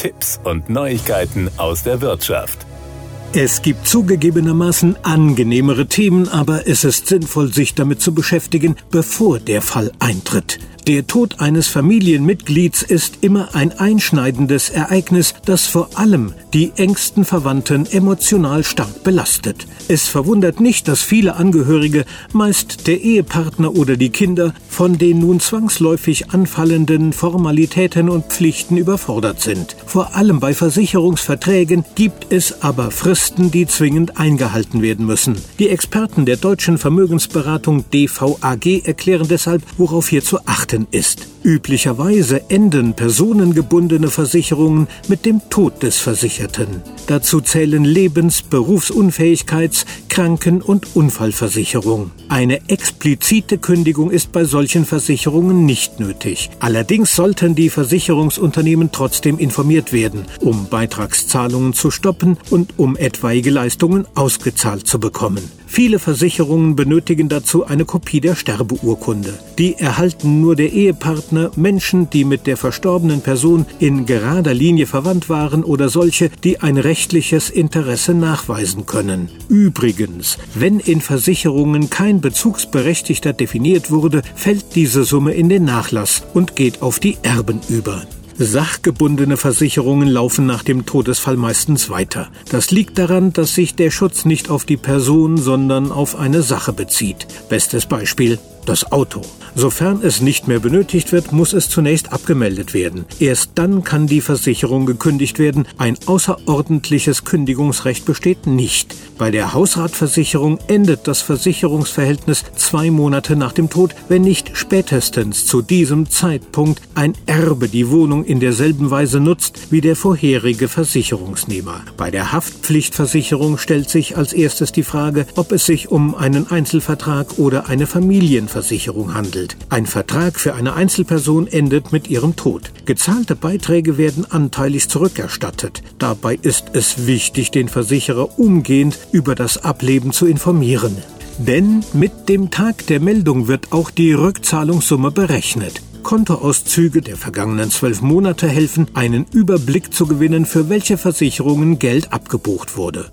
Tipps und Neuigkeiten aus der Wirtschaft. Es gibt zugegebenermaßen angenehmere Themen, aber es ist sinnvoll, sich damit zu beschäftigen, bevor der Fall eintritt. Der Tod eines Familienmitglieds ist immer ein einschneidendes Ereignis, das vor allem die engsten Verwandten emotional stark belastet. Es verwundert nicht, dass viele Angehörige, meist der Ehepartner oder die Kinder, von den nun zwangsläufig anfallenden Formalitäten und Pflichten überfordert sind. Vor allem bei Versicherungsverträgen gibt es aber Fristen, die zwingend eingehalten werden müssen. Die Experten der deutschen Vermögensberatung DVAG erklären deshalb, worauf hier zu achten achten ist. Üblicherweise enden personengebundene Versicherungen mit dem Tod des Versicherten. Dazu zählen Lebens-, Berufsunfähigkeits-, Kranken- und Unfallversicherung. Eine explizite Kündigung ist bei solchen Versicherungen nicht nötig. Allerdings sollten die Versicherungsunternehmen trotzdem informiert werden, um Beitragszahlungen zu stoppen und um etwaige Leistungen ausgezahlt zu bekommen. Viele Versicherungen benötigen dazu eine Kopie der Sterbeurkunde. Die erhalten nur der Ehepartner, Menschen, die mit der verstorbenen Person in gerader Linie verwandt waren oder solche, die ein rechtliches Interesse nachweisen können. Übrigens, wenn in Versicherungen kein Bezugsberechtigter definiert wurde, fällt diese Summe in den Nachlass und geht auf die Erben über. Sachgebundene Versicherungen laufen nach dem Todesfall meistens weiter. Das liegt daran, dass sich der Schutz nicht auf die Person, sondern auf eine Sache bezieht. Bestes Beispiel das Auto. Sofern es nicht mehr benötigt wird, muss es zunächst abgemeldet werden. Erst dann kann die Versicherung gekündigt werden. Ein außerordentliches Kündigungsrecht besteht nicht. Bei der Hausratversicherung endet das Versicherungsverhältnis zwei Monate nach dem Tod, wenn nicht spätestens zu diesem Zeitpunkt ein Erbe die Wohnung in derselben Weise nutzt wie der vorherige Versicherungsnehmer. Bei der Haftpflichtversicherung stellt sich als erstes die Frage, ob es sich um einen Einzelvertrag oder eine Familienversicherung handelt. Ein Vertrag für eine Einzelperson endet mit ihrem Tod. Gezahlte Beiträge werden anteilig zurückerstattet. Dabei ist es wichtig, den Versicherer umgehend über das Ableben zu informieren. Denn mit dem Tag der Meldung wird auch die Rückzahlungssumme berechnet. Kontoauszüge der vergangenen zwölf Monate helfen, einen Überblick zu gewinnen, für welche Versicherungen Geld abgebucht wurde.